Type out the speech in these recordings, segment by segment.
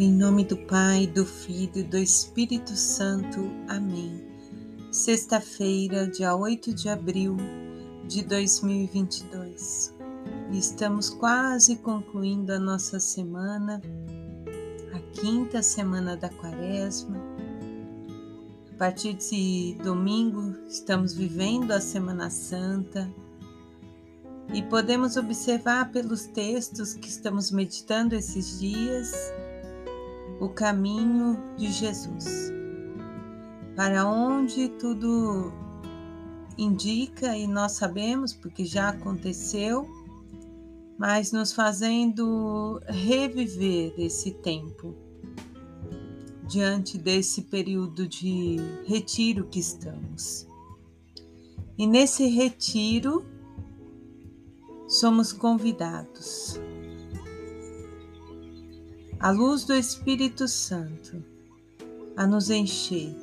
Em nome do Pai, do Filho e do Espírito Santo. Amém. Sexta-feira, dia 8 de abril de 2022. Estamos quase concluindo a nossa semana, a quinta semana da Quaresma. A partir de domingo, estamos vivendo a Semana Santa e podemos observar pelos textos que estamos meditando esses dias o caminho de Jesus, para onde tudo indica e nós sabemos, porque já aconteceu, mas nos fazendo reviver esse tempo diante desse período de retiro que estamos. E nesse retiro, somos convidados a luz do Espírito Santo a nos encher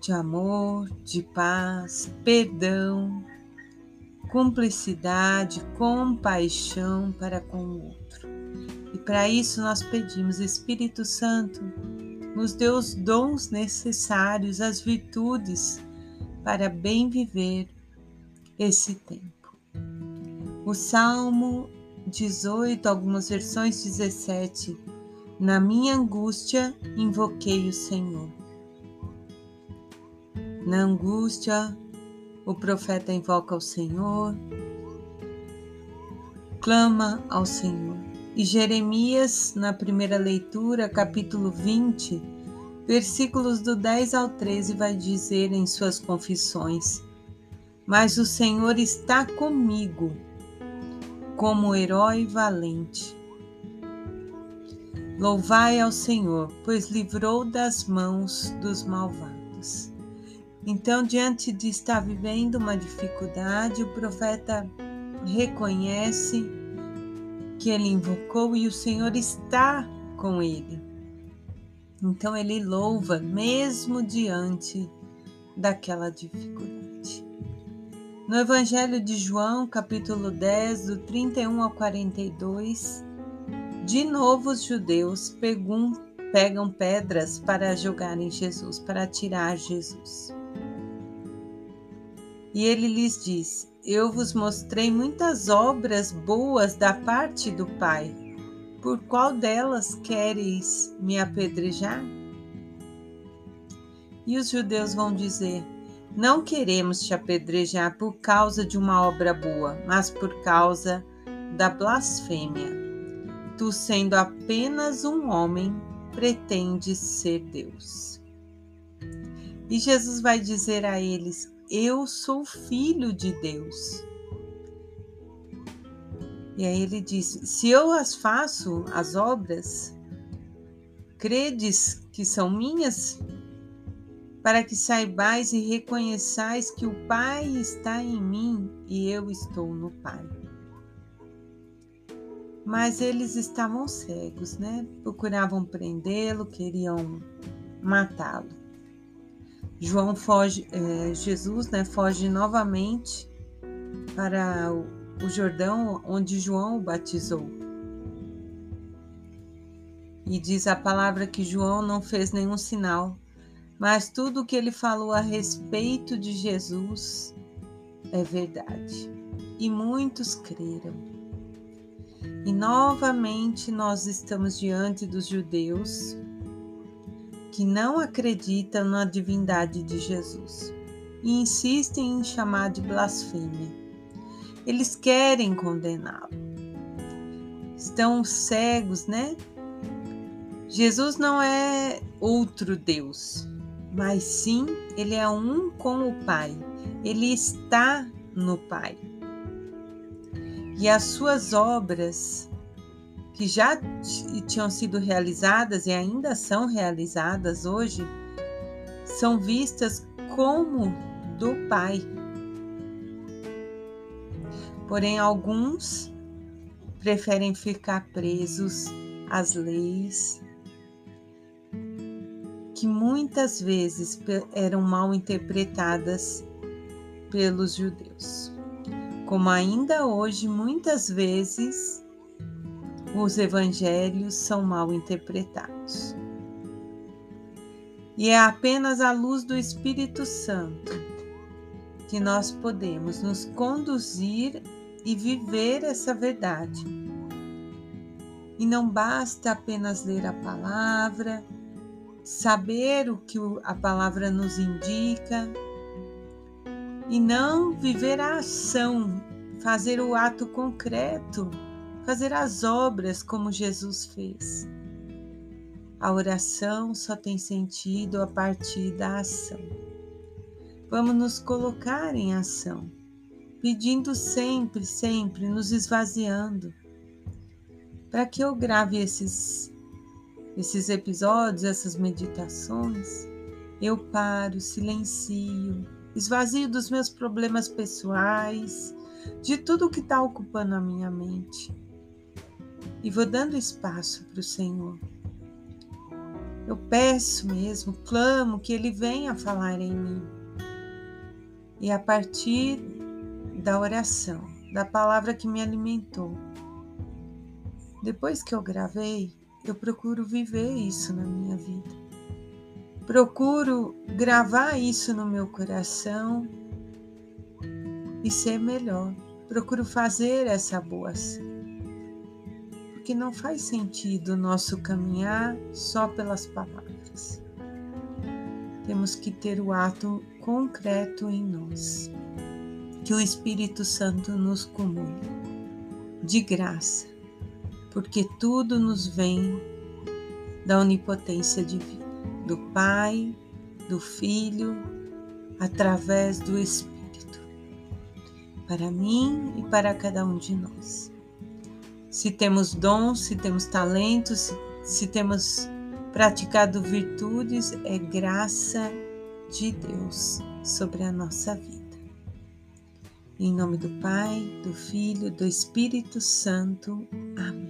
de amor, de paz, perdão, cumplicidade, compaixão para com o outro. E para isso nós pedimos, Espírito Santo, nos dê os dons necessários, as virtudes para bem viver esse tempo. O Salmo 18, algumas versões 17. Na minha angústia invoquei o Senhor. Na angústia, o profeta invoca o Senhor, clama ao Senhor. E Jeremias, na primeira leitura, capítulo 20, versículos do 10 ao 13, vai dizer em suas confissões: Mas o Senhor está comigo como herói valente. Louvai ao Senhor, pois livrou das mãos dos malvados. Então, diante de estar vivendo uma dificuldade, o profeta reconhece que ele invocou e o Senhor está com ele. Então ele louva mesmo diante daquela dificuldade. No Evangelho de João, capítulo 10, do 31 ao 42, de novo os judeus pegam, pedras para jogar em Jesus, para tirar Jesus. E ele lhes diz: Eu vos mostrei muitas obras boas da parte do Pai. Por qual delas quereis me apedrejar? E os judeus vão dizer: não queremos te apedrejar por causa de uma obra boa, mas por causa da blasfêmia. Tu, sendo apenas um homem, pretendes ser Deus. E Jesus vai dizer a eles: Eu sou filho de Deus. E aí ele diz: Se eu as faço, as obras, credes que são minhas? Para que saibais e reconheçais que o Pai está em mim e eu estou no Pai. Mas eles estavam cegos, né? Procuravam prendê-lo, queriam matá-lo. João foge, é, Jesus, né, foge novamente para o, o Jordão, onde João o batizou. E diz a palavra que João não fez nenhum sinal mas tudo o que ele falou a respeito de Jesus é verdade. E muitos creram. E novamente nós estamos diante dos judeus que não acreditam na divindade de Jesus e insistem em chamar de blasfêmia. Eles querem condená-lo. Estão cegos, né? Jesus não é outro Deus mas sim ele é um com o Pai, ele está no Pai. E as suas obras, que já tinham sido realizadas e ainda são realizadas hoje, são vistas como do Pai. Porém, alguns preferem ficar presos às leis, que muitas vezes eram mal interpretadas pelos judeus. Como ainda hoje, muitas vezes, os evangelhos são mal interpretados. E é apenas à luz do Espírito Santo que nós podemos nos conduzir e viver essa verdade. E não basta apenas ler a palavra, saber o que a palavra nos indica e não viver a ação, fazer o ato concreto, fazer as obras como Jesus fez. A oração só tem sentido a partir da ação. Vamos nos colocar em ação, pedindo sempre, sempre, nos esvaziando, para que eu grave esses, esses episódios, essas meditações. Eu paro, silencio, esvazio dos meus problemas pessoais, de tudo que está ocupando a minha mente, e vou dando espaço para o Senhor eu peço mesmo, clamo que Ele venha falar em mim. E a partir da oração, da palavra que me alimentou, depois que eu gravei, eu procuro viver isso na minha vida. Procuro gravar isso no meu coração e ser melhor. Procuro fazer essa boa ação porque não faz sentido o nosso caminhar só pelas palavras. Temos que ter o ato concreto em nós, que o Espírito Santo nos comune, de graça, porque tudo nos vem da onipotência divina, do Pai, do Filho, através do Espírito, para mim e para cada um de nós se temos dons, se temos talentos, se, se temos praticado virtudes, é graça de Deus sobre a nossa vida. Em nome do Pai, do Filho, do Espírito Santo. Amém.